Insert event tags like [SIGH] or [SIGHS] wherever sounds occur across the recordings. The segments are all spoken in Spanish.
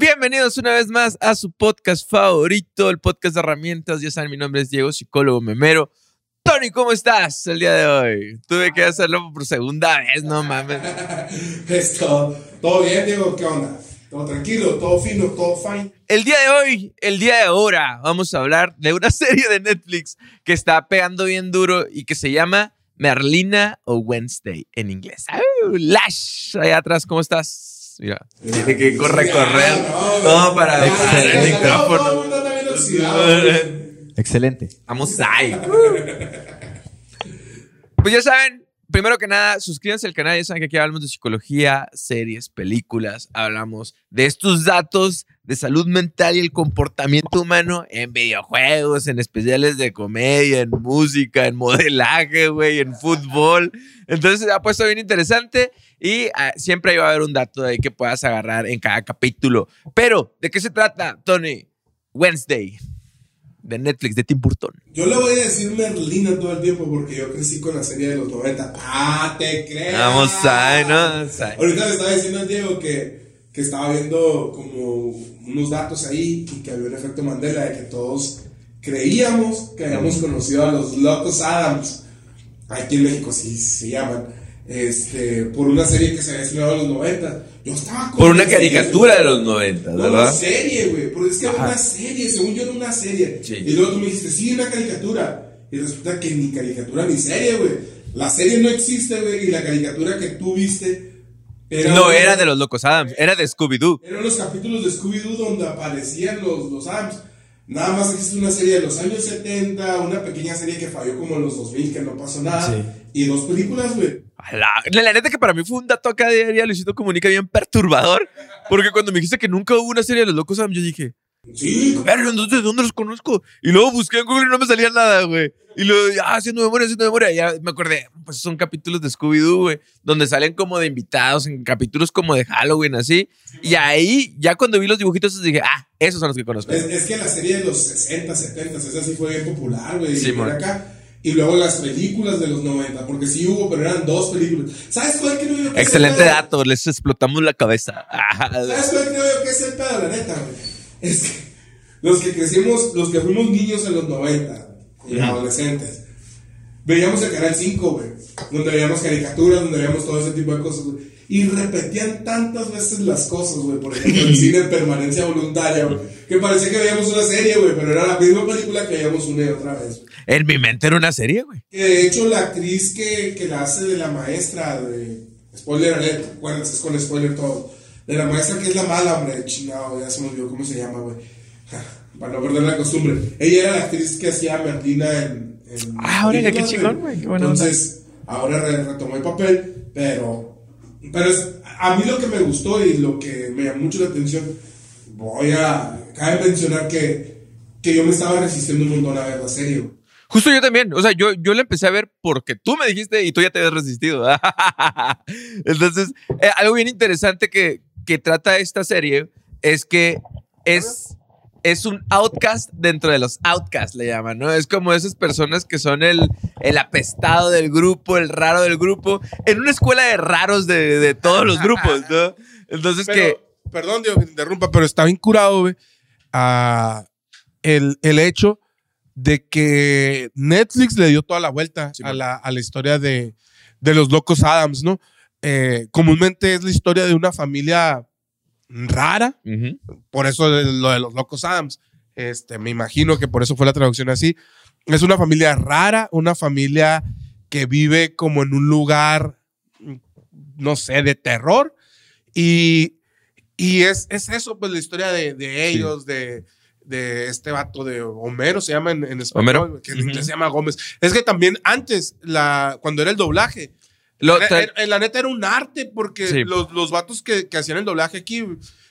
Bienvenidos una vez más a su podcast favorito, el podcast de herramientas. Ya saben, mi nombre es Diego, psicólogo memero. Tony, ¿cómo estás el día de hoy? Tuve que hacerlo por segunda vez, no mames. [LAUGHS] Esto, todo bien, Diego, ¿qué onda? Todo tranquilo, todo fino, todo fine. El día de hoy, el día de ahora, vamos a hablar de una [LAUGHS] serie de Netflix que está pegando bien duro y que se llama Merlina o Wednesday en inglés. Lash, allá atrás, ¿cómo estás? Mira, tiene que correr, correr. Todo para Excelente. el micrófono. Excelente. Vamos ahí. Pues ya saben, primero que nada, suscríbanse al canal. Ya saben que aquí hablamos de psicología, series, películas. Hablamos de estos datos de salud mental y el comportamiento humano en videojuegos, en especiales de comedia, en música, en modelaje, güey, en fútbol. Entonces se ha puesto bien interesante y ah, siempre va a haber un dato de ahí que puedas agarrar en cada capítulo. Pero, ¿de qué se trata, Tony? Wednesday, de Netflix, de Tim Burton. Yo le voy a decir Merlina todo el tiempo porque yo crecí con la serie de los 90. ¡Ah, te creas! Vamos ahí, ¿no? Ahorita le estaba diciendo a Diego que, que estaba viendo como unos datos ahí y que había un efecto Mandela de que todos creíamos que habíamos conocido a los locos Adams. Aquí en México sí se llaman. Este, por una serie que se había estrenado en los 90. Yo estaba Por una caricatura de los 90, No, una ¿verdad? serie, güey. Porque es que era una serie, según yo era una serie. Sí. Y luego tú me dijiste, sí, una caricatura. Y resulta que ni caricatura ni serie, güey. La serie no existe, güey. Y la caricatura que tú viste era. No era de los locos Adams, era de Scooby-Doo. Eran los capítulos de Scooby-Doo donde aparecían los, los Adams. Nada más existe una serie de los años 70, una pequeña serie que falló como en los 2000, que no pasó nada. Sí. Y dos películas, güey. La, la neta que para mí fue un dato acá de Luisito Comunica bien perturbador. Porque cuando me dijiste que nunca hubo una serie de los locos Adams, yo dije, Sí, pero entonces ¿de dónde los conozco? Y luego busqué en Google y no me salía nada, güey. Y luego, ya, haciendo memoria, haciendo memoria, ya me acordé, pues son capítulos de Scooby-Doo, güey, donde salen como de invitados, en capítulos como de Halloween, así. Y ahí, ya cuando vi los dibujitos, dije, ah, esos son los que conozco. Es, es que la serie de los 60, 70, esa sí fue bien popular, güey. Sí, y acá. Y luego las películas de los 90, porque sí hubo, pero eran dos películas. ¿Sabes cuál creo yo que Excelente es el dato, les explotamos la cabeza. ¿Sabes cuál creo yo que es el pedo, la neta, güey? Es que los que crecimos, los que fuimos niños en los 90 y adolescentes, veíamos el canal 5, güey, donde veíamos caricaturas, donde veíamos todo ese tipo de cosas, güey. Y repetían tantas veces las cosas, güey. Por ejemplo, el [LAUGHS] cine en permanencia voluntaria, güey. Que parecía que veíamos una serie, güey, pero era la misma película que veíamos una y otra vez. En mi mente era una serie, güey. Que de hecho la actriz que, que la hace de la maestra de... Spoiler alert, acuérdense, es con spoiler todo. De la maestra que es la mala, hombre, chingado, ya se me olvidó cómo se llama, güey. Para no perder la costumbre. Ella era la actriz que hacía a Merlina en... en Ah, órale, qué chingón, güey, onda. Entonces, ahora re- retomó el papel, pero... Pero es, a mí lo que me gustó y lo que me llamó mucho la atención, voy a... Cabe mencionar que, que yo me estaba resistiendo un montón a ver la serie, güey. Justo yo también. O sea, yo, yo la empecé a ver porque tú me dijiste y tú ya te habías resistido. [LAUGHS] Entonces, eh, algo bien interesante que, que trata esta serie es que es, es un outcast dentro de los outcasts, le llaman, ¿no? Es como esas personas que son el, el apestado del grupo, el raro del grupo, en una escuela de raros de, de todos los grupos, ¿no? Entonces, que. Perdón, que te interrumpa, pero está bien curado, güey, a el, el hecho de que Netflix le dio toda la vuelta Sí, a, la, a la historia de, de los locos Adams, ¿no? Eh, comúnmente es la historia de una familia rara, por eso lo de los locos Adams. Este, me imagino que por eso fue la traducción así. Es una familia rara, una familia que vive como en un lugar, no sé, de terror. Y, y es, es eso, pues la historia de, de ellos, de, de este vato de Homero, se llama en, en español, Homero. que en se llama Gómez. Es que también antes, la, cuando era el doblaje, Lo era- tra- era- la neta era un arte porque Sí. los, los vatos que, que hacían el doblaje aquí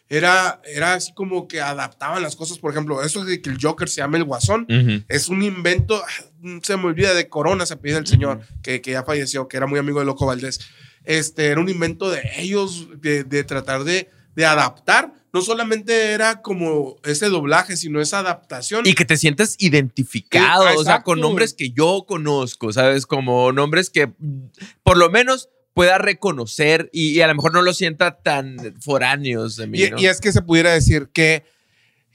era, era así como que adaptaban las cosas. Por ejemplo, eso de que el Joker se llama el Guasón Ujú. es un invento, [SIGHS] se me olvida de Corona, se pide el señor, que, que ya falleció, que era muy amigo de Loco Valdés. Este, era un invento de ellos, de, de tratar de, de adaptar. No solamente era como ese doblaje, sino esa adaptación. Y que te sientas identificado, o sea, con nombres que yo conozco, ¿sabes? Como nombres que por lo menos pueda reconocer y, y a lo mejor no lo sienta tan foráneos de mí. Y, ¿no? y es que se pudiera decir que,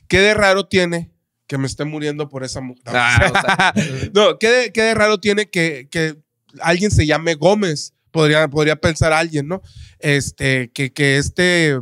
¿qué de raro tiene que me esté muriendo por esa mujer? Ah, o sea, [LAUGHS] No, ¿qué de, qué de raro tiene que, que alguien se llame Gómez? Podría, podría pensar alguien, ¿no? Este, que, que este,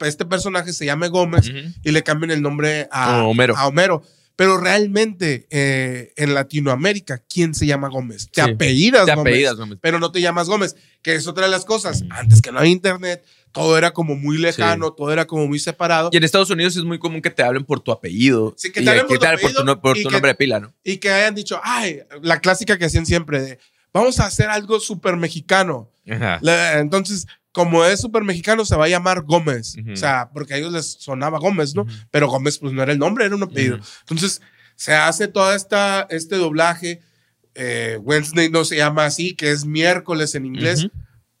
este personaje se llame Gómez Ujú. y le cambien el nombre a, A Homero. a Homero. Pero realmente eh, en Latinoamérica, ¿quién se llama Gómez? Te Sí. apellidas Te Gómez, apellidas, Gómez. pero no te llamas Gómez, que es otra de las cosas. Antes que no había internet, todo era como muy lejano, todo era como muy separado. Y en Estados Unidos es muy común que te hablen por tu apellido. Sí, que te hablen por tu apellido por y tu que- nombre de pila, ¿no? y que hayan dicho, ay, la clásica que hacían siempre de, vamos a hacer algo súper mexicano. Ajá. Entonces, como es súper mexicano, se va a llamar Gómez. Ujú. O sea, porque a ellos les sonaba Gómez, ¿no? Pero Gómez, pues no era el nombre, era un apellido. Ujú. Entonces, se hace toda esta, este doblaje. Eh, Wednesday no se llama así, que es miércoles en inglés,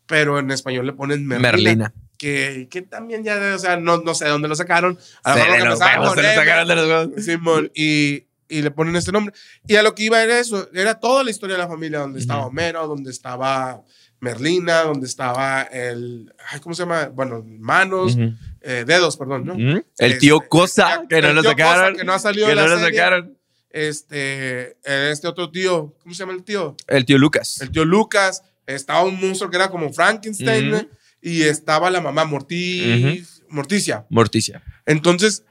pero en español le ponen Merlina. Merlina. Que, que también ya, o sea, no, no sé de dónde lo sacaron. A lo mejor lo sacaron de los huevos. Simón, y, y le ponen este nombre. Y a lo que iba era eso, era toda la historia de la familia, donde estaba Ujú. Homero, donde estaba Merlina, donde estaba el, ay, ¿cómo se llama? Bueno, manos, Ujú. eh, dedos, perdón, ¿no? Ujú. El tío Este, Cosa, el que no tío lo Cosa, sacaron. que no ha salido que de la no lo serie. sacaron. Este, eh, este otro tío, ¿cómo se llama el tío? El tío Lucas. El tío Lucas, estaba un monstruo que era como Frankenstein. ¿no? y estaba la mamá Morti- Morticia. Morticia. Entonces,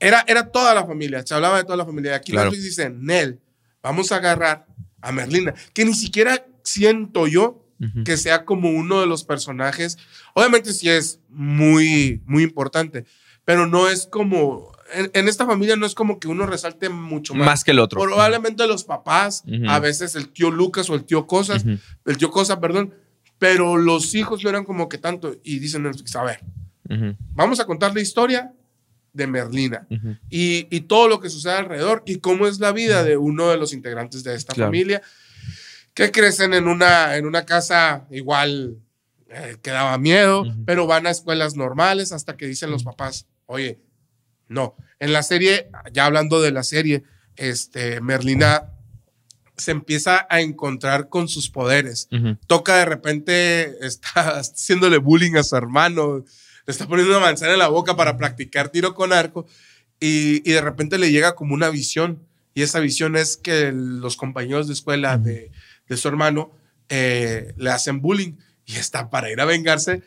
era, era toda la familia, se hablaba de toda la familia. Aquí Claro. Netflix dice, Nel, vamos a agarrar a Merlina, que ni siquiera siento yo que sea como uno de los personajes. Obviamente sí es muy, muy importante, pero no es como, en, en esta familia no es como que uno resalte mucho más. Más que el otro. Probablemente los papás, a veces el tío Lucas o el tío Cosas, el tío Cosa, perdón, pero los hijos no eran como que tanto. Y dicen Netflix, a ver, vamos a contar la historia de Merlina y, y todo lo que sucede alrededor y cómo es la vida de uno de los integrantes de esta Claro. familia que crecen en una, en una casa igual eh, que daba miedo, pero van a escuelas normales hasta que dicen los papás, oye, no. En la serie, ya hablando de la serie, este, Merlina se empieza a encontrar con sus poderes. Toca de repente, [LAUGHS] está haciéndole bullying a su hermano, le está poniendo una manzana en la boca para practicar tiro con arco y, y de repente le llega como una visión y esa visión es que los compañeros de escuela de, de su hermano eh, le hacen bullying y está para ir a vengarse.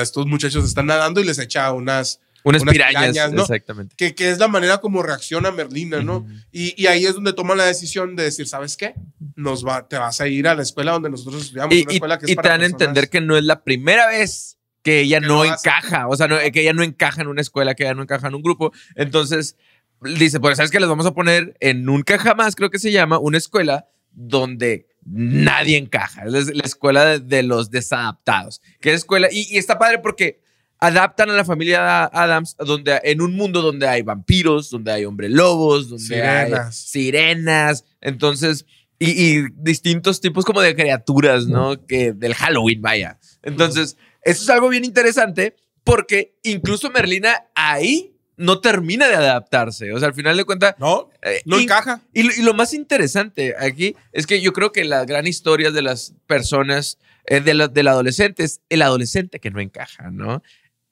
Estos muchachos están nadando y les echa unas, Unas, Unas pirañas, pirañas, ¿no? exactamente. que, que es la manera como reacciona Merlina, ¿no? Ujú. y, y ahí es donde toma la decisión de decir, ¿sabes qué? Nos va, te vas a ir a la escuela donde nosotros estudiamos, Y, una escuela que es y te para dan a entender que no es la primera vez que ella Que no encaja, o sea, no- que ella no encaja en una escuela, que ella no encaja en un grupo. Entonces, dice, pues, ¿sabes qué? Les vamos a poner en Nunca Jamás, creo que se llama, una escuela donde nadie encaja. Es la escuela de, de los desadaptados. Que es escuela, y, y está padre porque adaptan a la familia Adams donde, en un mundo donde hay vampiros, donde hay hombre lobos, donde hay Sirenas. sirenas. Entonces, y, y distintos tipos como de criaturas, ¿no? Que del Halloween, vaya. Entonces, eso es algo bien interesante porque incluso Merlina ahí no termina de adaptarse. O sea, al final de cuentas, No, eh, no encaja. y lo, y lo más interesante aquí es que yo creo que las gran historias de las personas, eh, de la- del adolescente, es el adolescente que no encaja, ¿no?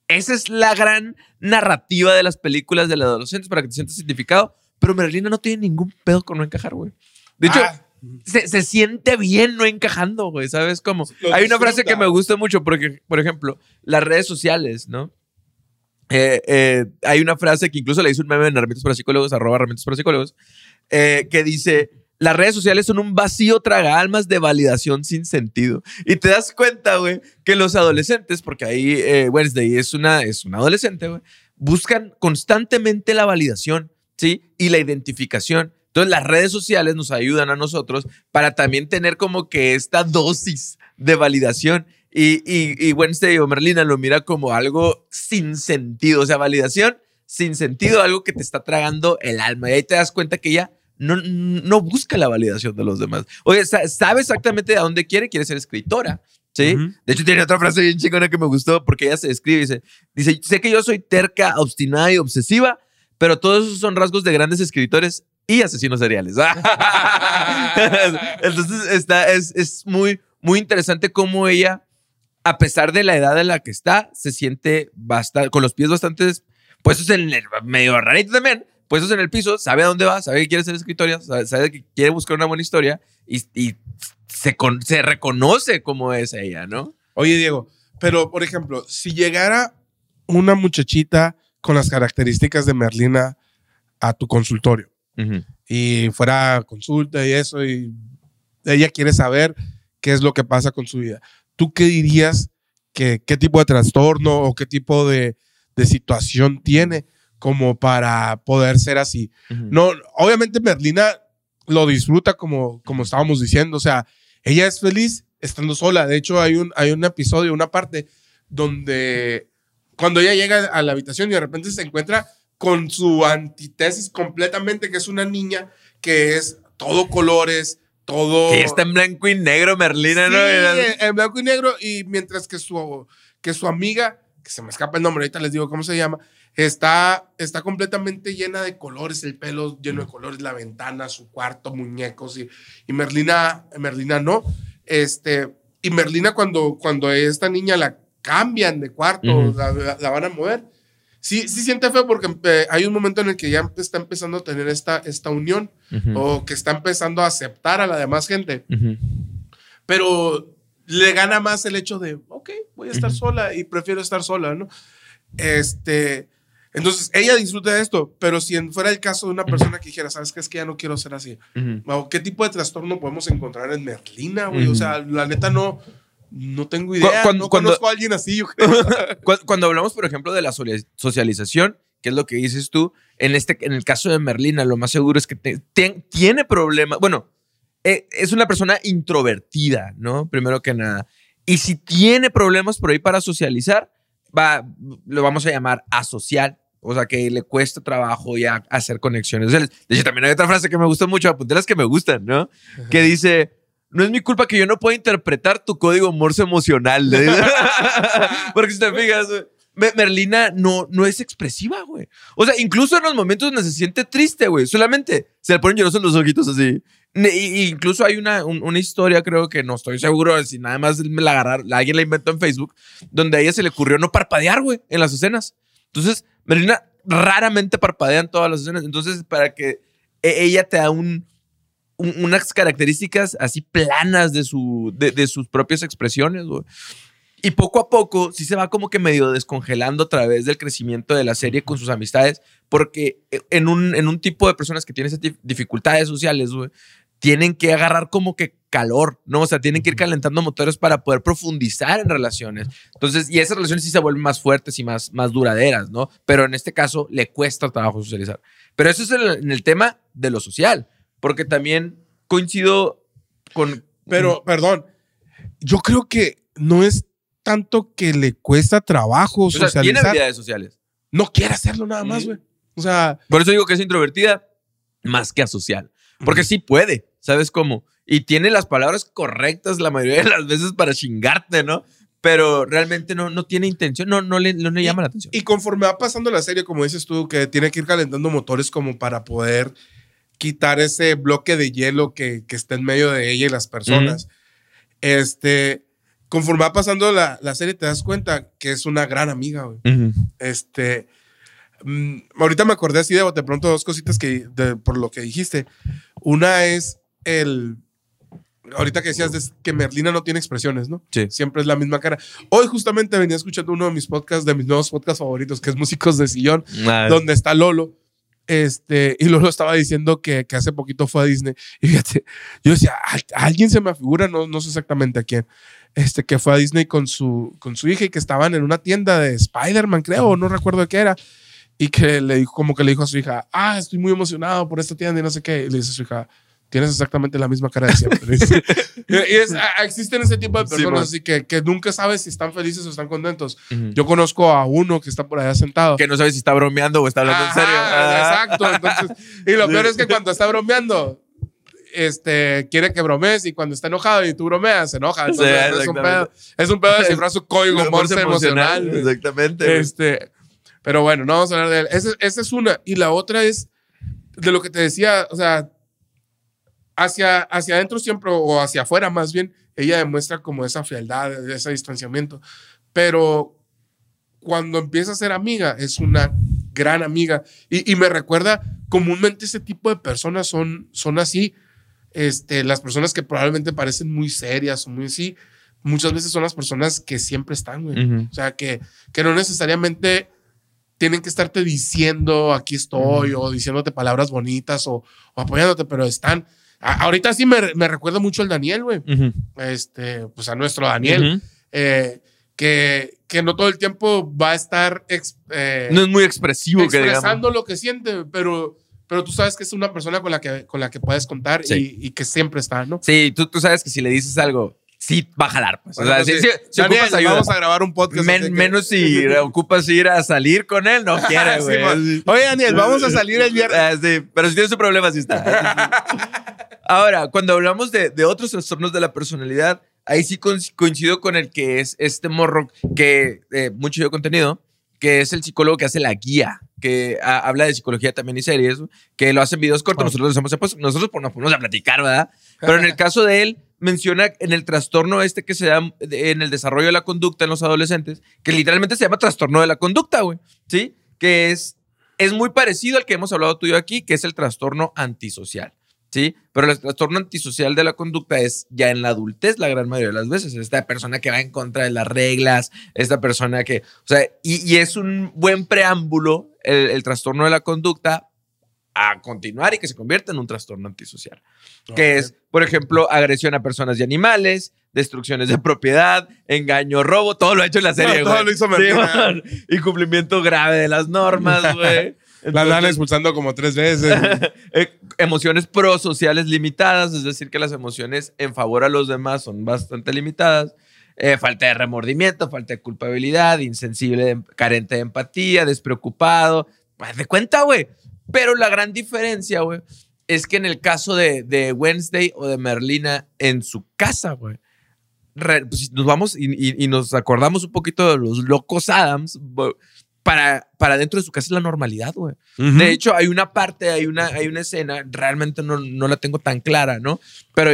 Esa es la gran narrativa de las películas del adolescente para que te sientas identificado. Pero Merlina no tiene ningún pedo con no encajar, güey. De hecho, Ah, se, se siente bien no encajando, güey, ¿sabes cómo? Lo Hay una frase que me gusta mucho porque, por ejemplo, las redes sociales, ¿no? Eh, eh, hay una frase que incluso le hizo un meme en Herramientas para Psicólogos, arroba Herramientas para Psicólogos, eh, que dice, las redes sociales son un vacío traga almas de validación sin sentido. Y te das cuenta, güey, que los adolescentes, porque ahí Wednesday es una, es una adolescente, güey, buscan constantemente la validación, ¿sí? Y la identificación. Entonces las redes sociales nos ayudan a nosotros para también tener como que esta dosis de validación. Y, y, y Wednesday o Merlina lo mira como algo sin sentido, o sea, validación sin sentido, algo que te está tragando el alma. Y ahí te das cuenta que ella no, no busca la validación de los demás. Oye, sa- sabe exactamente a dónde quiere, quiere ser escritora. ¿Sí? Ujú. De hecho, tiene otra frase bien chingona que me gustó porque ella se describe y dice, dice, sé que yo soy terca, obstinada y obsesiva, pero todos esos son rasgos de grandes escritores y asesinos seriales. [LAUGHS] Entonces, está, es, es muy, muy interesante cómo ella, a pesar de la edad en la que está, se siente bastante, con los pies bastante puestos en el medio rarito también, puestos en el piso, sabe a dónde va, sabe que quiere ser escritoria, sabe, que quiere buscar una buena historia y, y se, con- se reconoce como es ella, ¿no? Oye, Diego, pero por ejemplo, si llegara una muchachita con las características de Merlina a tu consultorio y fuera consulta y eso, y ella quiere saber qué es lo que pasa con su vida, ¿tú qué dirías que qué tipo de trastorno o qué tipo de, de situación tiene como para poder ser así? No, obviamente Merlina lo disfruta como, como estábamos diciendo. O sea, ella es feliz estando sola. De hecho, hay un, hay un episodio, una parte donde cuando ella llega a la habitación y de repente se encuentra con su antítesis completamente, que es una niña que es todo colores, todo... Que está en blanco y negro, Merlina, Sí, ¿no? en- en blanco y negro y mientras que su, que su amiga, que se me escapa el nombre, ahorita les digo cómo se llama, está, está completamente llena de colores, el pelo lleno de colores, la ventana, su cuarto, muñecos y, y Merlina, Merlina no. Este, y Merlina cuando, cuando esta niña la cambian de cuarto, Ujú. la, la- la van a mover. Sí, sí siente feo porque eh, hay un momento en el que ya está empezando a tener esta, esta unión Ujú. o que está empezando a aceptar a la demás gente Ujú. pero le gana más el hecho de, ok, voy a estar sola y prefiero estar sola, ¿no? Este, entonces ella disfruta de esto, pero si fuera el caso de una persona que dijera, ¿sabes qué? Es que ya no quiero ser así. O, ¿Qué tipo de trastorno podemos encontrar en Merlina, güey? O sea, la neta no, no tengo idea. cuando- no cuando- conozco a alguien así, yo creo. [LAUGHS] Cu- Cuando hablamos, por ejemplo, de la socialización, que es lo que dices tú, en, este, en el caso de Merlina, lo más seguro es que te- te- tiene problemas. Bueno, eh, es una persona introvertida, ¿no? Primero que nada. Y si tiene problemas por ahí para socializar, va, lo vamos a llamar asocial. O sea, que le cuesta trabajo ya hacer conexiones. De hecho, también hay otra frase que me gusta mucho, apunté las que me gustan, ¿no? Que dice, no es mi culpa que yo no pueda interpretar tu código Morse emocional. dice. [LAUGHS] Porque si te fijas, Me- Merlina no, no es expresiva, güey. O sea, incluso en los momentos donde se siente triste, güey, solamente se le ponen llorosos los ojitos así. Y- incluso hay una, un- una historia, creo que no estoy seguro, si nada más me la agarraron, alguien la inventó en Facebook, donde a ella se le ocurrió no parpadear, güey, en las escenas. Entonces, Merlina raramente parpadea en todas las escenas. Entonces, para que e- ella te da un, un- unas características así planas de, su, de, de sus propias expresiones, güey. Y poco a poco sí se va como que medio descongelando a través del crecimiento de la serie con sus amistades, porque en un, en un tipo de personas que tienen esas dif- dificultades sociales, güey, tienen que agarrar como que calor, ¿no? O sea, tienen que ir calentando motores para poder profundizar en relaciones. Entonces, y esas relaciones sí se vuelven más fuertes y más, más duraderas, ¿no? Pero en este caso le cuesta trabajo socializar. Pero eso es en el, en el tema de lo social, porque también coincido con... Pero, perdón, yo creo que no es tanto que le cuesta trabajo o sea, tiene socializar. habilidades sociales. no quiere hacerlo nada más, güey. O sea, Por eso digo que es introvertida más que asocial. Porque sí puede, ¿sabes cómo? Y tiene las palabras correctas la mayoría de las veces para chingarte, ¿no? Pero realmente no, no tiene intención, no, no, le, no le llama la atención. Y conforme va pasando la serie, como dices tú, que tiene que ir calentando motores como para poder quitar ese bloque de hielo que, que está en medio de ella y las personas. Este, conforme va pasando la, la serie, te das cuenta que es una gran amiga, güey. Ujú. Este, mm, ahorita me acordé así de bote pronto dos cositas que, de- por lo que dijiste. Una es el, ahorita que decías de- que Merlina no tiene expresiones, ¿no? Sí. Siempre es la misma cara. Hoy justamente venía escuchando uno de mis podcasts, de mis nuevos podcasts favoritos, que es Músicos de Sillón, Ah, donde está Lolo. Este, y Lolo estaba diciendo que, que hace poquito fue a Disney. [LAUGHS] Y fíjate, yo decía, "A- a alguien se me figura, no, no sé exactamente a quién, este, que fue a Disney con su, con su hija y que estaban en una tienda de Spider-Man, creo, no recuerdo de qué era. Y que le dijo, como que le dijo a su hija, ah, estoy muy emocionado por esta tienda y no sé qué. Y le dice a su hija, tienes exactamente la misma cara de siempre. [LAUGHS] y es, a- existen ese tipo de Sí, personas man. así que, que nunca sabes si están felices o están contentos. ujú. Yo conozco a uno que está por allá sentado. que no sabes si está bromeando o está hablando en Ajá, serio. Ah. Exacto. Entonces, y lo peor es que cuando está bromeando, este, quiere que bromees y cuando está enojado y tú bromeas, se enoja. Entonces, Sí, es, un pedo, es un pedo de descifrar su código [LAUGHS] Morse emocional. güey. Exactamente. Este, pero bueno, no vamos a hablar de él. Esa es una. Y la otra es de lo que te decía, o sea, hacia, hacia adentro siempre, o hacia afuera más bien, ella demuestra como esa frialdad, ese distanciamiento. Pero cuando empieza a ser amiga, es una gran amiga. Y, y me recuerda, comúnmente ese tipo de personas son, son así. Este, las personas que probablemente parecen muy serias o muy así, muchas veces son las personas que siempre están, güey. Ujú. O sea, que, que no necesariamente tienen que estarte diciendo aquí estoy o diciéndote palabras bonitas o, o apoyándote, pero están. A- ahorita sí me, me recuerda mucho al Daniel, güey. Este, pues a nuestro Daniel, eh, que, que no todo el tiempo va a estar ex- eh, No es muy expresivo que expresando lo que siente, pero, pero tú sabes que es una persona con la que, con la que puedes contar Sí. y, y que siempre está, ¿no? Sí, tú, tú sabes que si le dices algo, sí va a jalar. Pues. Bueno, o sea, pues sí, sí. sí- si Daniel, ocupas ayuda. vamos a grabar un podcast. Men- menos si [LAUGHS] ocupas ir a salir con él, no [LAUGHS] quiere, güey. Oye, Daniel, vamos a salir el viernes. Ah, sí, pero si tienes un problema, sí está. [LAUGHS] Ahora, cuando hablamos de, de otros trastornos de la personalidad, ahí sí co- coincido con el que es este morro que eh, mucho yo contenido, que es el psicólogo que hace la guía, que ha- habla de psicología también y series, que lo hace en videos cortos, Oh. nosotros los hacemos, pues, nosotros nos ponemos a platicar, ¿verdad? Pero en el caso de él, menciona en el trastorno este que se da en el desarrollo de la conducta en los adolescentes, que literalmente se llama trastorno de la conducta, güey, ¿sí? Que es, es muy parecido al que hemos hablado tú y yo aquí, que es el trastorno antisocial. ¿sí? Pero el trastorno antisocial de la conducta es ya en la adultez la gran mayoría de las veces. Esta persona que va en contra de las reglas, esta persona que, o sea, y, es un buen preámbulo el trastorno de la conducta a continuar y que se convierte en un trastorno antisocial. Que es, por ejemplo, agresión a personas y animales, destrucciones de propiedad, engaño, robo, todo lo ha hecho en la serie, No, todo lo hizo Sí, Merlina. man. Incumplimiento grave de las normas, [LAUGHS] güey. La andan expulsando como tres veces. [LAUGHS] eh, emociones prosociales limitadas, es decir, que las emociones en favor a los demás son bastante limitadas. Eh, falta de remordimiento, falta de culpabilidad, insensible, carente de empatía, despreocupado. Haz de cuenta, güey. Pero la gran diferencia, güey, es que en el caso de, de Wednesday o de Merlina en su casa, güey, pues, nos vamos y, y- y nos acordamos un poquito de los locos Adams, para, para dentro de su casa es la normalidad, güey. De hecho, hay una parte, hay una, hay una escena, realmente no, no la tengo tan clara, ¿no? Pero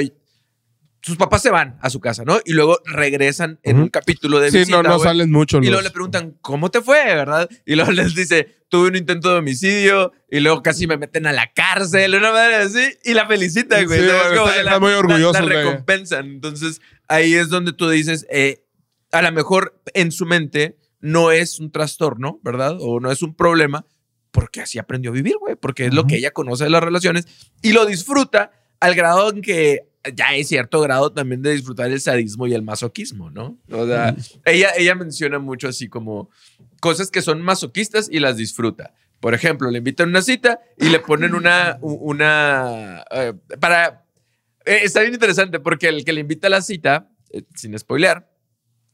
sus papás se van a su casa, ¿no? Y luego regresan en un capítulo de sí, visita, no, no güey. salen mucho. Y luego le preguntan, ¿cómo te fue, verdad? Y luego [LAUGHS] les dice, tuve un intento de homicidio y luego casi me meten a la cárcel, una madre así, y la felicitan, güey. Sí, está- que están muy orgullosos La, ella. recompensan. Entonces, ahí es donde tú dices, eh, a lo mejor en su mente no es un trastorno, ¿verdad? O no es un problema, porque así aprendió a vivir, güey, porque es lo que ella conoce de las relaciones y lo disfruta al grado en que ya hay cierto grado también de disfrutar el sadismo y el masoquismo, ¿no? O sea, [LAUGHS] ella, ella menciona mucho así como cosas que son masoquistas y las disfruta. Por ejemplo, le invitan a una cita y le ponen una, una, eh, para, eh, está bien interesante porque el que le invita a la cita, eh, sin spoilear,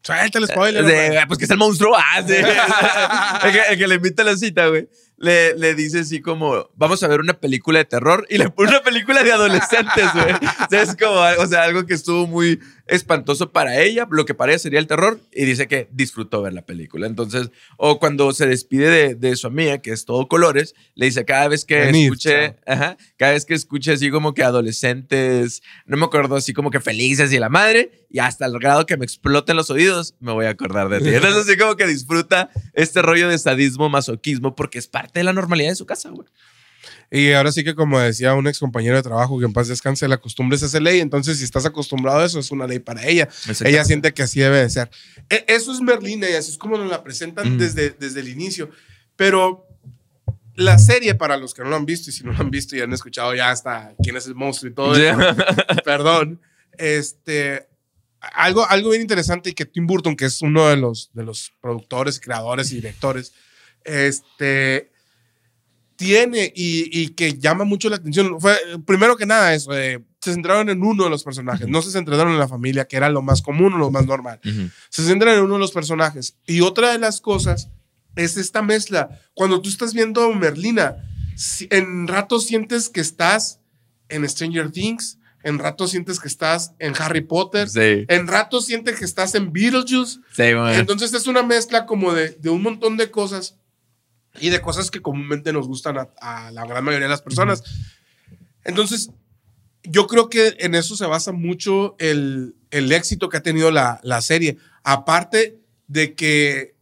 Suelta el spoiler. de, güey. "Ah, pues que es el monstruo. Ah, sí. [LAUGHS] el, que, el que le invita a la cita, güey. Le, le dice así como, vamos a ver una película de terror y le pone una película de adolescentes, güey. Es como, o sea, algo que estuvo muy espantoso para ella, lo que para ella sería el terror, y dice que disfrutó ver la película. Entonces, o cuando se despide de, de su amiga, que es todo colores, le dice cada vez que Venid, escuche, ajá, cada vez que escuche así como que adolescentes, no me acuerdo, así como que felices y la madre, y hasta el grado que me exploten los oídos, me voy a acordar de ti. Entonces, así como que disfruta este rollo de sadismo, masoquismo, porque es parte de la normalidad de su casa, güey. Y ahora sí que, como decía un ex compañero de trabajo, que en paz descanse, la costumbre es esa ley. Entonces, si estás acostumbrado a eso, es una ley para ella. Ella siente que así debe de ser. E- Eso es Merlina y así es como nos la presentan Mm. desde, desde el inicio. Pero la serie, para los que no lo han visto y si no lo han visto y han escuchado ya hasta quién es el monstruo y todo eso, [LAUGHS] perdón, este, algo, algo bien interesante y que Tim Burton, que es uno de los, de los productores, creadores y directores, este, tiene y, y que llama mucho la atención. Fue, primero que nada, eso, eh, se centraron en uno de los personajes, no se centraron en la familia, que era lo más común o lo más normal. Se centran en uno de los personajes. Y otra de las cosas es esta mezcla. Cuando tú estás viendo Merlina, en ratos sientes que estás en Stranger Things, en ratos sientes que estás en Harry Potter, Sí, en ratos sientes que estás en Beetlejuice. sí. Entonces es una mezcla como de, de un montón de cosas y de cosas que comúnmente nos gustan a, a la gran mayoría de las personas. Entonces, yo creo que en eso se basa mucho el, el éxito que ha tenido la, la serie. Aparte de que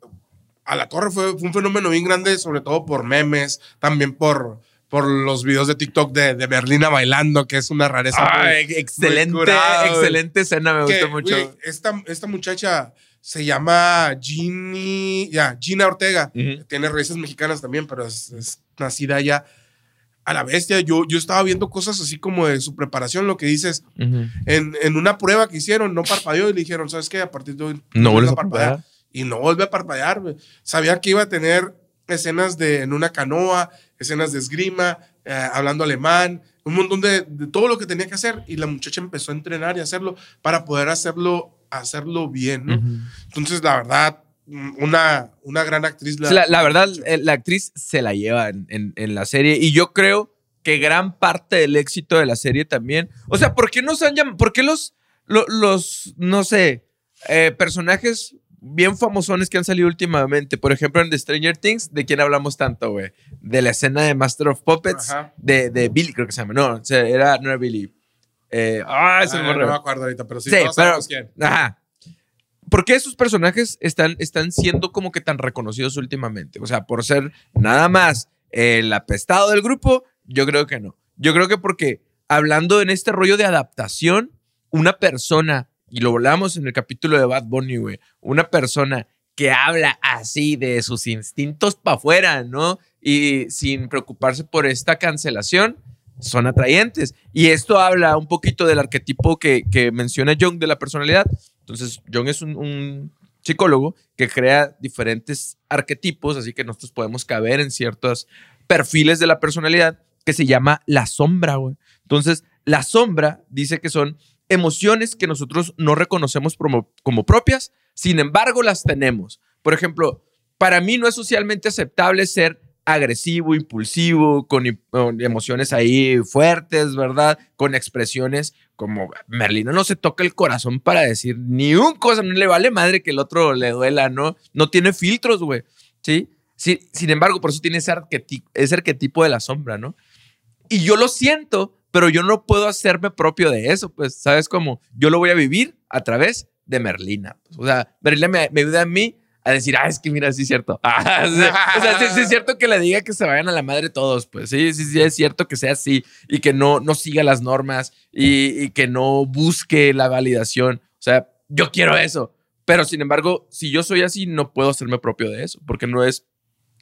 a la torre fue, fue un fenómeno bien grande, sobre todo por memes, también por, por los videos de TikTok de, de Berlina bailando, que es una rareza. muy- Ay, excelente, muy excelente escena, me que, gustó mucho. esta, esta muchacha se llama Ginny, ya, Gina Ortega. Ujú. Tiene raíces mexicanas también, pero es, es nacida allá. A la bestia, yo, yo estaba viendo cosas así como de su preparación, lo que dices, Ujú. en, en una prueba que hicieron, no parpadeó y le dijeron, ¿sabes qué? A partir de hoy No vuelves a parpadear. Y no vuelve a parpadear. Sabía que iba a tener escenas de en una canoa, escenas de esgrima, eh, hablando alemán, un montón de, de todo lo que tenía que hacer. Y la muchacha empezó a entrenar y hacerlo para poder hacerlo, hacerlo bien, ¿no? Entonces, la verdad, mm, una, una gran actriz. La, la verdad, eh, la actriz se la lleva en, en- en la serie y yo creo que gran parte del éxito de la serie también. O sea, ¿por qué nos han llamado? ¿Por qué los, lo- los, no sé, eh, personajes bien famosones que han salido últimamente? Por ejemplo, en The Stranger Things, ¿de quién hablamos tanto, güey? De la escena de Master of Puppets, Ajá. de, de Billy, creo que se llama. No, era, no era Billy. Eh, ah, se me Ah, no me acuerdo ahorita, pero sí, Sí, todos pero. sabemos quién. Ajá. ¿Por qué esos personajes están, están siendo como que tan reconocidos últimamente? O sea, por ser nada más el apestado del grupo, yo creo que no. Yo creo que porque hablando en este rollo de adaptación, una persona, y lo hablamos en el capítulo de Bad Bunny, güey, una persona que habla así de sus instintos para afuera, ¿no? Y sin preocuparse por esta cancelación, son atrayentes. Y esto habla un poquito del arquetipo que, menciona Jung de la personalidad. Entonces, Jung es un, psicólogo que crea diferentes arquetipos, así que nosotros podemos caber en ciertos perfiles de la personalidad que se llama la sombra, güey. Entonces, la sombra dice que son emociones que nosotros no reconocemos como propias, sin embargo, las tenemos. Por ejemplo, para mí no es socialmente aceptable ser agresivo, impulsivo, con, emociones ahí fuertes, ¿verdad? Con expresiones como Merlina no se toca el corazón para decir ni un cosa, no le vale madre que el otro le duela, ¿no? No tiene filtros, güey, ¿sí? Sí, sin embargo, por eso tiene ese, arqueti- ese arquetipo de la sombra, ¿no? Y yo lo siento, pero yo no puedo hacerme propio de eso, pues, ¿sabes cómo? Yo lo voy a vivir a través de Merlina. O sea, Merlina me, me ayuda a mí a decir, ah, es que mira, sí es cierto. [LAUGHS] O sea, sí, es cierto que le diga que se vayan a la madre todos, pues sí, sí, sí, es cierto que sea así y que no, no siga las normas y, y que no busque la validación. O sea, yo quiero eso. Pero sin embargo, si yo soy así, no puedo hacerme propio de eso, porque no es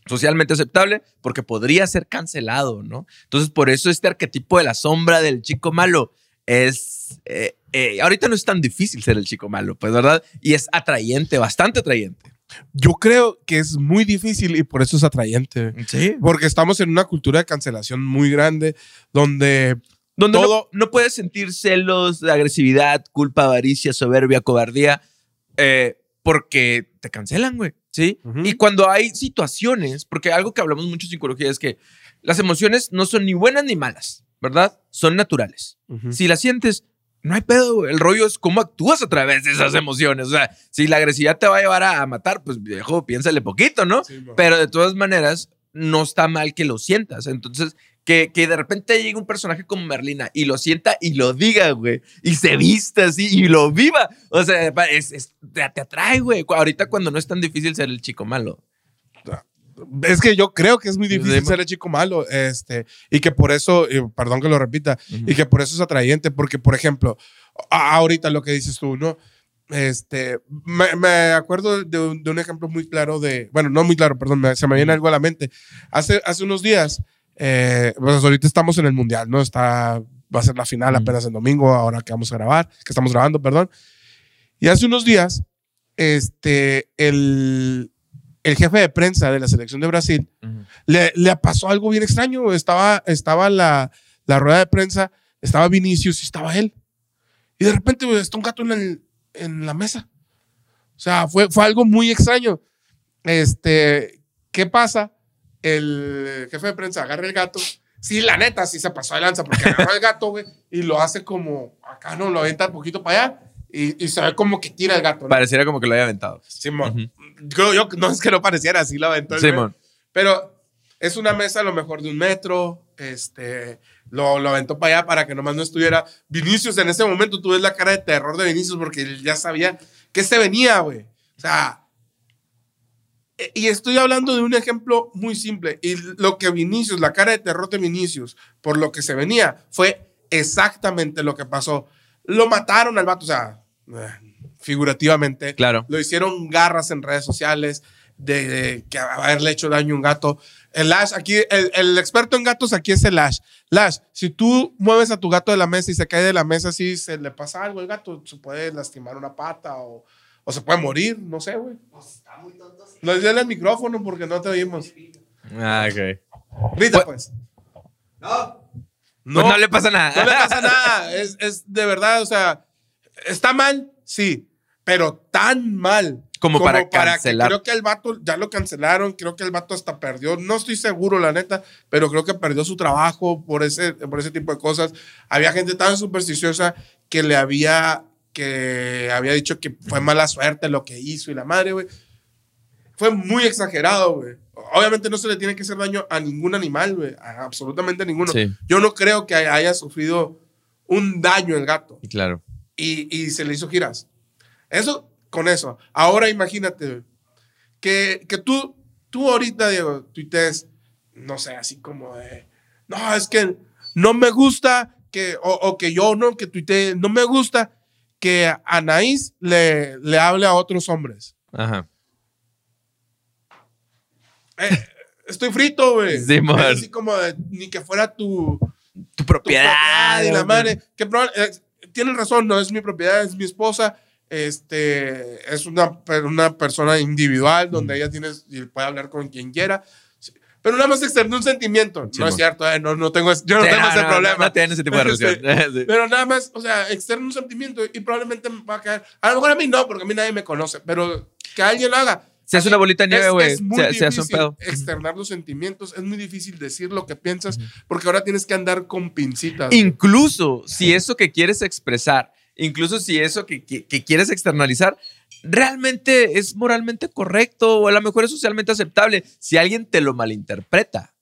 socialmente aceptable, porque podría ser cancelado, ¿no? Entonces, por eso este arquetipo de la sombra del chico malo es... eh, eh, ahorita no es tan difícil ser el chico malo, pues, ¿verdad? Y es atrayente, bastante atrayente. Yo creo que es muy difícil y por eso es atrayente. Sí. Porque estamos en una cultura de cancelación muy grande donde Donde Todo- no, no puedes sentir celos, agresividad, culpa, avaricia, soberbia, cobardía, eh, porque te cancelan, güey. ¿Sí? Y cuando hay situaciones, porque algo que hablamos mucho en psicología es que las emociones no son ni buenas ni malas, ¿verdad? Son naturales. Si las sientes, no hay pedo, güey. El rollo es cómo actúas a través de esas emociones. O sea, si la agresividad te va a llevar a, a matar, pues viejo, piénsale poquito, ¿no? Sí. Pero de todas maneras, no está mal que lo sientas. Entonces, que, que de repente llegue un personaje como Merlina y lo sienta y lo diga, güey. Y se vista así y lo viva. O sea, es, es- te, atrae, güey. Ahorita cuando no es tan difícil ser el chico malo. Es que yo creo que es muy difícil Sí, ser el chico malo, este, y que por eso, y perdón que lo repita, y que por eso es atrayente, porque, por ejemplo, ahorita lo que dices tú, ¿no? Este, me, me acuerdo de un, de un ejemplo muy claro de, bueno, no muy claro, perdón, me- se me viene algo a la mente. Hace, hace unos días, eh, pues ahorita estamos en el Mundial, ¿no? Está, va a ser la final apenas el domingo, ahora que vamos a grabar, que estamos grabando, perdón. Y hace unos días, este, el, el jefe de prensa de la selección de Brasil le, le pasó algo bien extraño. Estaba, estaba la, la rueda de prensa, estaba Vinicius y estaba él. Y de repente güey, está un gato en, el- en la mesa. O sea, fue, fue algo muy extraño. Este, ¿qué pasa? El jefe de prensa agarra el gato. Sí, la neta, sí se pasó de lanza porque [LAUGHS] agarró el gato, güey, y lo hace como acá, ¿no? Lo avienta un poquito para allá y, y se ve como que tira el gato. ¿no? Pareciera como que lo haya aventado. Simón. Yo, yo- no es que no pareciera así, lo aventó. Simón. Pero es una mesa a lo mejor de un metro, este, lo, lo aventó para allá para que nomás no estuviera. Vinicius en ese momento, tú ves la cara de terror de Vinicius porque él ya sabía que se venía, güey. O sea, e- y estoy hablando de un ejemplo muy simple. Y lo que Vinicius, la cara de terror de Vinicius, por lo que se venía, fue exactamente lo que pasó. Lo mataron al vato, o sea, figurativamente. Claro. Lo hicieron garras en redes sociales de, de que haberle hecho daño a un gato. El Lash, aquí, el, el experto en gatos aquí es el Lash. Lash, si tú mueves a tu gato de la mesa y se cae de la mesa, si se le pasa algo al gato, se puede lastimar una pata o, o se puede morir, no sé, güey. No le el micrófono porque no te oímos. Ah, ok. Grita, pues. No. No, Pues no le pasa nada. no le pasa nada. Es, es de verdad, o sea, está mal, sí, pero tan mal. Como para que cancelar. creo que el vato ya lo cancelaron, creo que el vato hasta perdió, no estoy seguro, la neta, pero creo que perdió su trabajo por ese, por ese tipo de cosas. Había gente tan supersticiosa que le había, que había dicho que fue mala suerte lo que hizo y la madre, güey. Fue muy exagerado, güey. Obviamente no se le tiene que hacer daño a ningún animal, güey. A absolutamente ninguno. Sí. Yo no creo que haya sufrido un daño el gato Claro. y, y se le hizo giras. Eso con eso. Ahora imagínate que, que tú, tú ahorita, Diego, tuitees, no sé, así como de, no, es que no me gusta que, o, o que yo, no, que tuitee, no me gusta que Anaís le, le hable a otros hombres. Ajá. Eh, estoy frito, güey. [LAUGHS] Sí, así como de, ni que fuera tu, Tu tu propiedad. y la madre. Que eh, tienen razón, no es mi propiedad, es mi esposa. Este es una, una persona individual donde ella tiene y puede hablar con quien quiera. Pero nada más externó un sentimiento. Sí, no es cierto, eh, no, no tengo, yo no Sí, tengo ese no, problema. No, no tienen ese tipo de Este, relación. [LAUGHS] Sí. Pero nada más, o sea, externo un sentimiento y probablemente me va a caer. A lo mejor a mí no, porque a mí nadie me conoce, pero que alguien lo haga. Se hace una bolita de nieve, güey. Se, se hace un difícil pedo. externar los sentimientos, es muy difícil decir lo que piensas, porque ahora tienes que andar con pincitas. Incluso si eso que quieres expresar, incluso si eso que, que- que quieres externalizar, realmente es moralmente correcto o a lo mejor es socialmente aceptable. Si alguien te lo malinterpreta,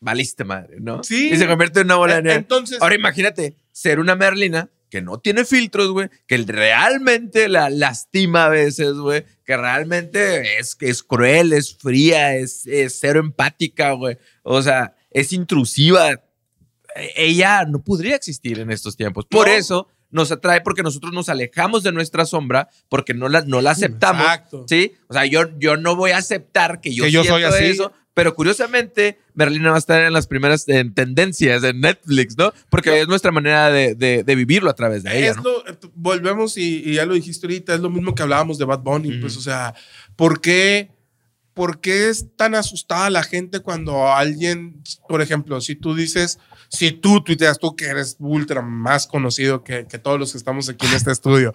valiste madre, ¿no? Sí. Y se convierte en una bola de Eh, nieve. Entonces, Ahora imagínate ser una Merlina que no tiene filtros, güey, que realmente la lastima a veces, güey, que realmente es, es cruel, es fría, es, es cero empática, güey. O sea, es intrusiva. E- Ella no podría existir en estos tiempos. Por No. eso nos atrae porque nosotros nos alejamos de nuestra sombra porque no la, no la aceptamos. Exacto. ¿Sí? O sea, yo, yo no voy a aceptar que yo, Que yo soy así. eso, pero curiosamente, Merlina va a estar en las primeras en tendencias en Netflix, ¿no? Porque es nuestra manera de, de- de vivirlo a través de ella, es ¿no? lo- eh, volvemos y, y ya lo dijiste ahorita, es lo mismo que hablábamos de Bad Bunny. Pues, o sea, ¿por qué, ¿por qué es tan asustada la gente cuando alguien, por ejemplo, si tú dices, si tú tuiteas, tú que eres ultra más conocido que, que todos los que estamos aquí en este [LAUGHS] estudio,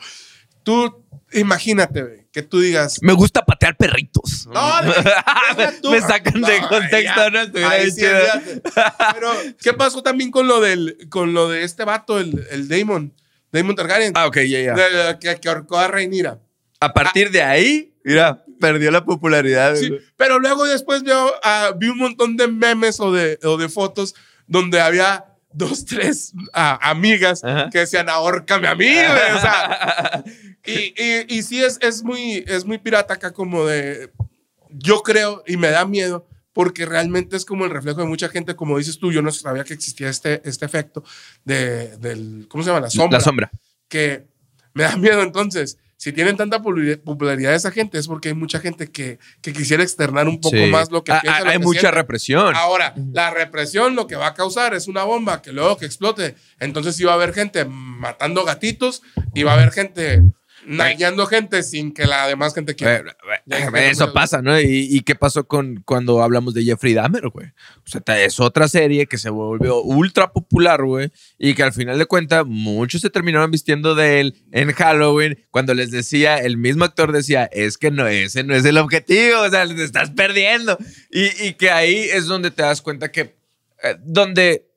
tú imagínate que tú digas, Me gusta patear perritos. no. [LAUGHS] Me sacan de contexto, ya. ¿no? Ahí sí. Pero, ¿qué pasó también con lo del, con lo de este vato, el, el Damon? Damon Targaryen. Ah, ok, ya, ya. de- que, que ahorcó a Rhaenyra. A partir de ahí, mira, perdió la popularidad. Sí, pero luego después veo, ah, vi un montón de memes o de, o de fotos donde había dos, tres ah, amigas Ajá. que decían, ahórcame a mí, güey", o sea, [LAUGHS] y, y, y sí es, es, muy, es muy pirata acá como de, yo creo, y me da miedo, porque realmente es como el reflejo de mucha gente, como dices tú, yo no sabía que existía este, este efecto de, del, ¿cómo se llama? La sombra. La sombra. que me da miedo entonces. Si tienen tanta popularidad- esa gente es porque hay mucha gente que, que quisiera externar un poco Sí. más lo que Ah, piensa. ah, lo Hay que mucha siente. represión. Ahora, la represión lo que va a causar es una bomba que luego que explote. Entonces sí va a haber gente matando gatitos y va a haber gente nayando gente sin que la demás gente quiera. Eh, Eso pasa, ¿no? ¿Y, y qué pasó con cuando hablamos de Jeffrey Dahmer, güey? O sea, es otra serie que se volvió ultra popular, güey, y que al final de cuentas muchos se terminaron vistiendo de él en Halloween cuando les decía, el mismo actor decía, es que no, ese no es el objetivo, o sea, te estás perdiendo. Y, y que ahí es donde te das cuenta que, eh, donde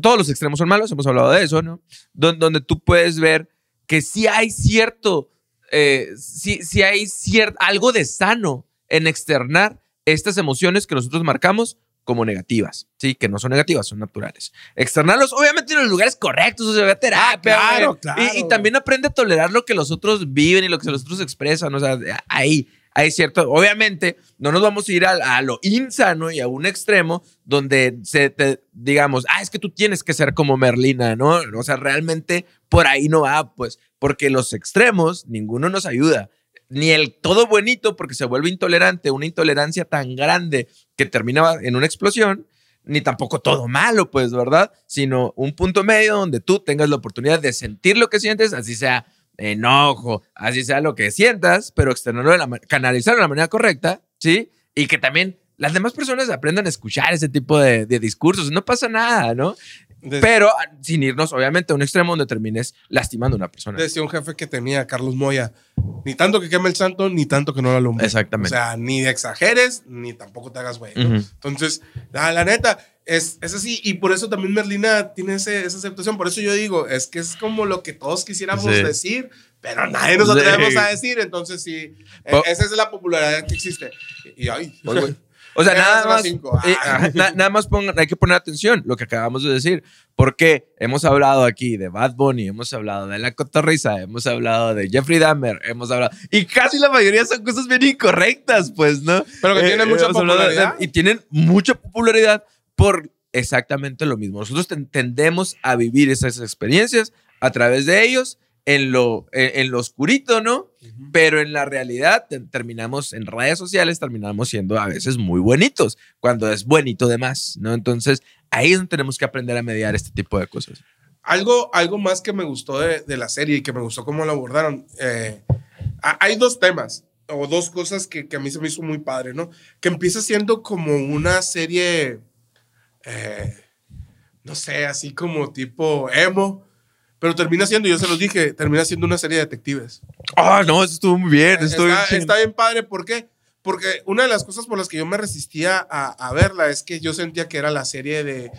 todos los extremos son malos, hemos hablado de eso, ¿no? Don- donde tú puedes ver que sí hay cierto, eh, sí, sí hay cier- algo de sano en externar estas emociones que nosotros marcamos como negativas, ¿sí? Que no son negativas, son naturales. Externarlos, obviamente, en los lugares correctos, o sea, a terapia. Ah, claro, claro, Y- Y, también aprende a tolerar lo que los otros viven y lo que los otros expresan, o sea, ahí. Hay cierto, obviamente, no nos vamos a ir a, lo insano y a un extremo donde se te, digamos, ah, es que tú tienes que ser como Merlina, ¿no? O sea, realmente por ahí no va, pues, porque los extremos, ninguno nos ayuda. Ni el todo bonito, porque se vuelve intolerante, una intolerancia tan grande que termina en una explosión, ni tampoco todo malo, pues, ¿verdad? Sino un punto medio donde tú tengas la oportunidad de sentir lo que sientes, así sea enojo, así sea lo que sientas, pero externarlo de la canalizarlo de la manera correcta, ¿sí? Y que también las demás personas aprendan a escuchar ese tipo de, de discursos. No pasa nada, ¿no? Pero ah, sin irnos, obviamente, a un extremo donde termines lastimando a una persona. Decía un jefe que tenía, Carlos Moya, ni tanto que queme el santo, ni tanto que no lo alumbre. Exactamente. O sea, ni exageres, ni tampoco te hagas güey. Entonces, la, la neta, es, es así. Y por eso también Merlina tiene ese- esa aceptación. Por eso yo digo, es que es como lo que todos quisiéramos Sí. decir, pero nadie nos Sí. atrevemos a decir. Entonces, sí, e- esa es la popularidad que existe. Y, y, ay. O sea, [LAUGHS] nada más, eh, Ah. na- nada más pongan- hay que poner atención lo que acabamos de decir, porque hemos hablado aquí de Bad Bunny, hemos hablado de La Cotorrisa, hemos hablado de Jeffrey Dahmer, hemos hablado, y casi la mayoría son cosas bien incorrectas, pues, ¿no? Pero que tienen mucha hemos hablado de- popularidad. y tienen mucha popularidad por exactamente lo mismo. Nosotros ten- tendemos a vivir esas experiencias a través de ellos en lo, en, lo oscurito, ¿no? Pero en la realidad te- terminamos en redes sociales, terminamos siendo a veces muy buenitos, cuando es buenito de más, ¿no? Entonces ahí es donde tenemos que aprender a mediar este tipo de cosas. Algo, algo más que me gustó de, de la serie y que me gustó cómo lo abordaron. eh, ha- hay dos temas o dos cosas que, que a mí se me hizo muy padre, ¿no? Que empieza siendo como una serie, eh, no sé, así como tipo emo, pero termina siendo, yo se los dije, termina siendo una serie de detectives. Ah, no, eso estuvo muy bien. eso estuvo bien Está, bien padre, ¿por qué? Porque una de las cosas por las que yo me resistía a, a verla es que yo sentía que era la serie de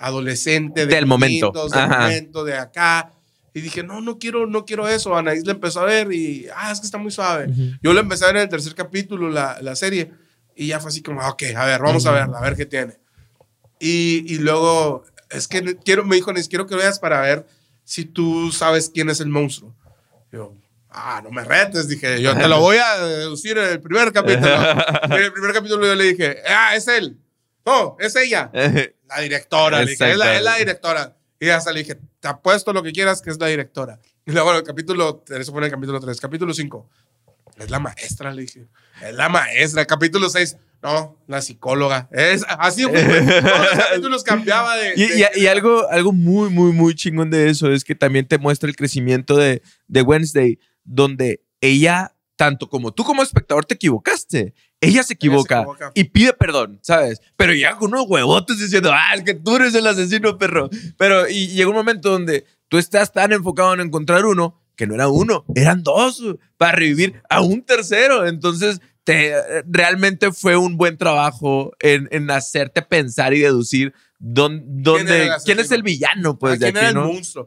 adolescente, de Del momento. del de acá. Y dije, no, no quiero, no quiero eso. Anaís la empezó a ver y, ah, es que está muy suave. Yo la empecé a ver en el tercer capítulo, la, la serie, y ya fue así como, ok, a ver, vamos a verla, a ver qué tiene. Y, y luego, es que quiero, me dijo, quiero que veas para ver si tú sabes quién es el monstruo. Yo, ah, no me retes, dije, yo te lo voy a deducir en el primer capítulo. [LAUGHS] en el primer capítulo yo le dije, ah, es él. No, es ella. [LAUGHS] La directora, le dije, es la, es la directora. Y hasta le dije, te apuesto lo que quieras que es la directora. Y luego el capítulo, eso fue en el capítulo 3, capítulo 5, es la maestra, le dije. Es la maestra. Capítulo 6, no, la psicóloga. Es así, fue. [LAUGHS] Todos los cambiaba de. Y, de- y- y algo, algo muy, muy, muy chingón de eso es que también te muestra el crecimiento de, de Wednesday, donde ella, tanto como tú como espectador, te equivocaste. Ella se equivoca, equivoca. y pide perdón, ¿sabes? Pero ya con unos huevotes diciendo, ah, es que tú eres el asesino, perro. Pero y llega un momento donde tú estás tan enfocado en encontrar uno que no era uno, eran dos para revivir a un tercero. Entonces, te, realmente fue un buen trabajo en, en hacerte pensar y deducir dónde, dónde, era el quién, es el villano, pues, de ¿Quién era aquí, el ¿no? monstruo?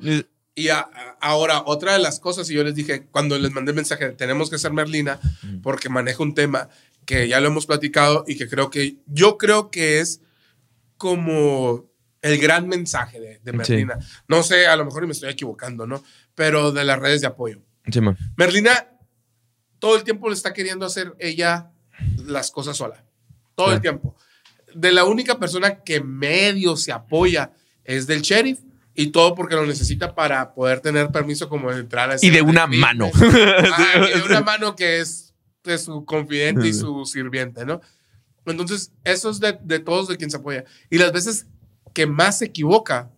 Y a- a- ahora, otra de las cosas, y yo les dije, cuando les mandé el mensaje, tenemos que ser Merlina, porque maneja un tema que ya lo hemos platicado y que creo que, yo creo que es como el gran mensaje de, de Merlina. No sé, a lo mejor me estoy equivocando, ¿no? Pero de las redes de apoyo. Sí. Merlina todo el tiempo le está queriendo hacer ella las cosas sola. Todo el tiempo. De la única persona que medio se apoya es del sheriff y todo porque lo necesita para poder tener permiso como de entrar a Y de una mano. [LAUGHS] Ah, y de [LAUGHS] una mano que es de su confidente y su sirviente, ¿no? Entonces, eso es de, de todos de quien se apoya. Y las veces que más se equivoca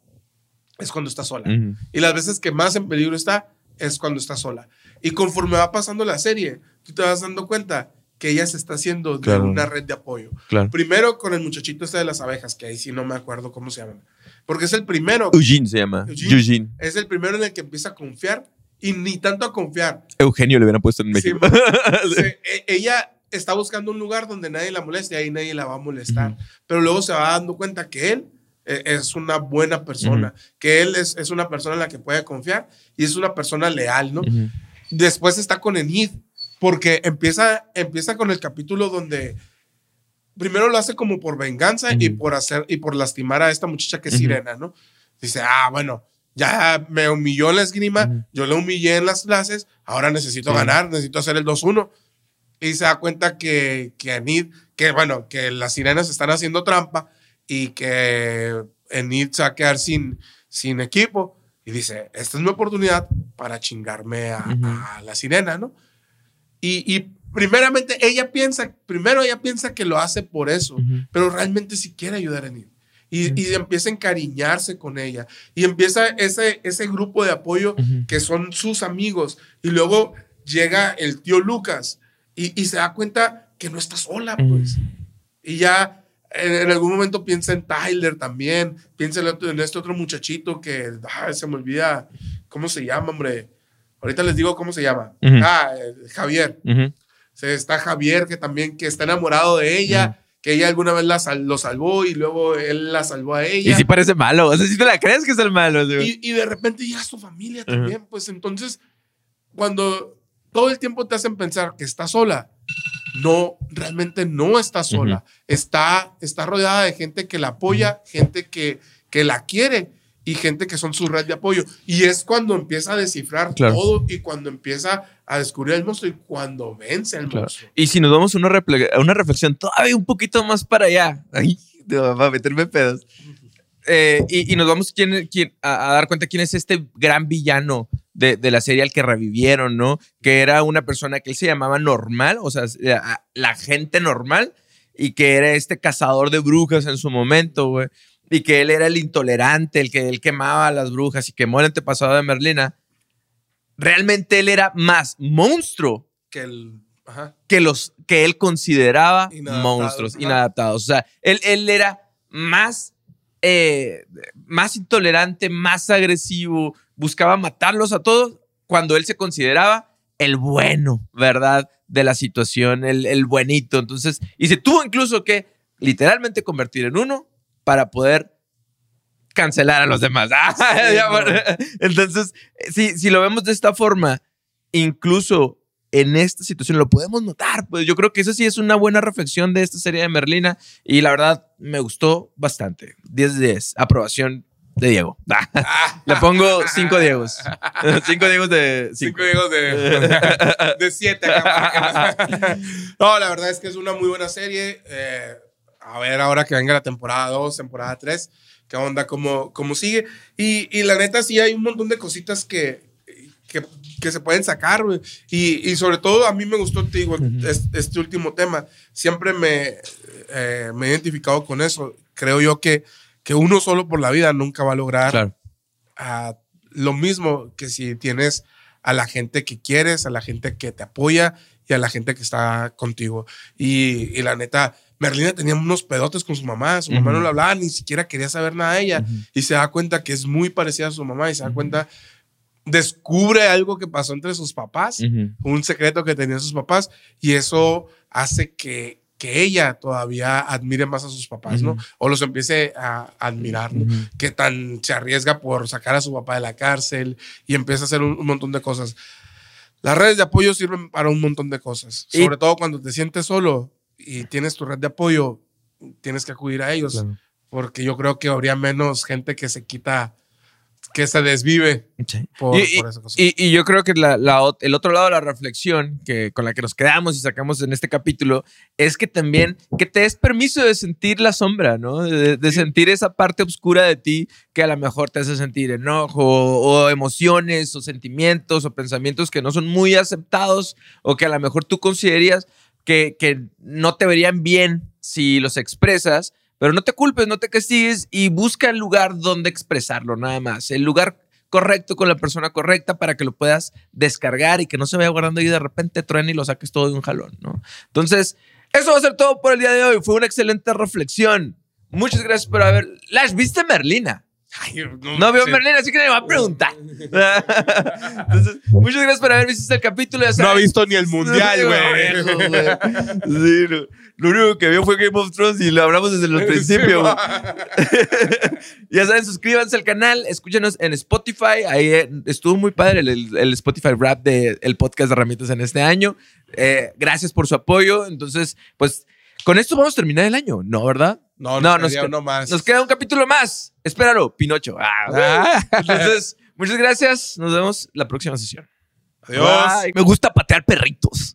es cuando está sola. Y las veces que más en peligro está es cuando está sola. Y conforme va pasando la serie, tú te vas dando cuenta que ella se está haciendo de Claro. una red de apoyo. Claro. Primero con el muchachito este de las abejas, que ahí sí no me acuerdo cómo se llaman. Porque es el primero, Eugene se llama. Eugene. Eugene. es el primero en el que empieza a confiar y ni tanto a confiar. Eugenio le hubieran puesto en Sí, México. [LAUGHS] se- e- ella está buscando un lugar donde nadie la moleste y ahí nadie la va a molestar. Ujú. Pero luego se va dando cuenta que él eh, es una buena persona, que él es, es una persona en la que puede confiar y es una persona leal, ¿no? Ujú. Después está con Enid, porque empieza, empieza con el capítulo donde primero lo hace como por venganza y por hacer y por lastimar a esta muchacha que es Sirena, ¿no? Dice, ah, bueno, ya me humilló en la esgrima, yo le humillé en las clases, ahora necesito ganar, necesito hacer el 2-1. Y se da cuenta que, que Enid, que bueno, que las sirenas están haciendo trampa y que Enid se va a quedar sin, sin equipo. Y dice, esta es mi oportunidad para chingarme a, la sirena, ¿no? Y, y, primeramente ella piensa, primero ella piensa que lo hace por eso, pero realmente sí quiere ayudar a Enid. Y, y, empieza a encariñarse con ella. Y empieza ese, ese grupo de apoyo que son sus amigos. Y luego llega el tío Lucas y, y se da cuenta que no está sola, pues. Y ya en, algún momento piensa en Tyler también. Piensa en, este otro muchachito que se me olvida cómo se llama, hombre. Ahorita les digo cómo se llama. Ah, Javier. está Javier que también que está enamorado de ella que ella alguna vez la lo salvó y luego él la salvó a ella. Y sí parece malo, o sea, si te la crees que es el malo. Y, y, de repente ya su familia también, pues entonces, cuando todo el tiempo te hacen pensar que está sola, no, realmente no está sola, está, está rodeada de gente que la apoya, gente que, que la quiere y gente que son su red de apoyo. Y es cuando empieza a descifrar todo y cuando empieza a descubrir el monstruo y cuando vence al monstruo. Y si nos vamos a una, una reflexión todavía un poquito más para allá, ay, va a meterme pedos. Eh, y, nos vamos quién, quién, a, dar cuenta quién es este gran villano de, de, la serie al que revivieron, ¿no? Que era una persona que él se llamaba normal, o sea, la gente normal, y que era este cazador de brujas en su momento, güey. Y que él era el intolerante, el que él quemaba a las brujas y quemó el antepasado de Merlina, realmente él era más monstruo que, el, que los que él consideraba monstruos, inadaptados. O sea, él, él era más, eh, más intolerante, más agresivo, buscaba matarlos a todos cuando él se consideraba el bueno, ¿verdad? De la situación, el, el buenito. Entonces, y se tuvo incluso que literalmente convertir en uno para poder cancelar a los demás. [LAUGHS] Entonces, si, si lo vemos de esta forma, incluso en esta situación lo podemos notar. Pues yo creo que eso sí es una buena reflexión de esta serie de Merlina y la verdad me gustó bastante. 10 de 10. Aprobación de Diego. [LAUGHS] Le pongo 5 Diegos. [LAUGHS] 5 Diegos de 5 Diegos de [LAUGHS] 7. no, la verdad es que es una muy buena serie. Eh, a ver ahora que venga la temporada 2, temporada 3, qué onda, cómo, cómo sigue. Y, y, la neta sí hay un montón de cositas que, que, que se pueden sacar, y, y, sobre todo a mí me gustó, te digo, este, último tema. Siempre me, eh, me he identificado con eso. Creo yo que, que uno solo por la vida nunca va a lograr lo mismo que si tienes a la gente que quieres, a la gente que te apoya y a la gente que está contigo. Y, y la neta, Merlina tenía unos pedotes con su mamá, su mamá no le hablaba, ni siquiera quería saber nada de ella. Y se da cuenta que es muy parecida a su mamá y se da cuenta, descubre algo que pasó entre sus papás, un secreto que tenían sus papás, y eso hace que, que ella todavía admire más a sus papás, ¿no? O los empiece a admirar, ¿no? Que tan se arriesga por sacar a su papá de la cárcel y empieza a hacer un, montón de cosas. Las redes de apoyo sirven para un montón de cosas, sobre todo cuando te sientes solo y tienes tu red de apoyo, tienes que acudir a ellos. Porque yo creo que habría menos gente que se quita, que se desvive por, y, esa cosa. Y, yo creo que la, el otro lado de la reflexión que, con la que nos quedamos y sacamos en este capítulo es que también que te des permiso de sentir la sombra, ¿no? De, sentir esa parte oscura de ti que a lo mejor te hace sentir enojo o emociones o sentimientos o pensamientos que no son muy aceptados o que a lo mejor tú considerarías que, no te verían bien si los expresas, pero no te culpes, no te castigues y busca el lugar donde expresarlo, nada más. El lugar correcto con la persona correcta para que lo puedas descargar y que no se vaya guardando y de repente truene y lo saques todo de un jalón, ¿no? Entonces, eso va a ser todo por el día de hoy. Fue una excelente reflexión. Muchas gracias por haber. ¿Las viste, Merlina? no, veo Merlina, así que me va a preguntar. Entonces, muchas gracias por haber visto este capítulo. no ha visto ni el mundial, güey. Lo único que vio fue Game of Thrones y lo hablamos desde el [LAUGHS] principio. [LAUGHS] ya saben, suscríbanse al canal, escúchenos en Spotify. Ahí eh, estuvo muy padre el, Spotify Rap del podcast de herramientas en este año. Eh, gracias por su apoyo. Entonces, pues Con esto vamos a terminar el año, ¿no, verdad? No, No, nos nos quedaría que- uno más. Nos queda un capítulo más. Espéralo, Pinocho. Ah, Ah. Entonces, muchas gracias. Nos vemos la próxima sesión. Adiós. Bye. Me gusta patear perritos.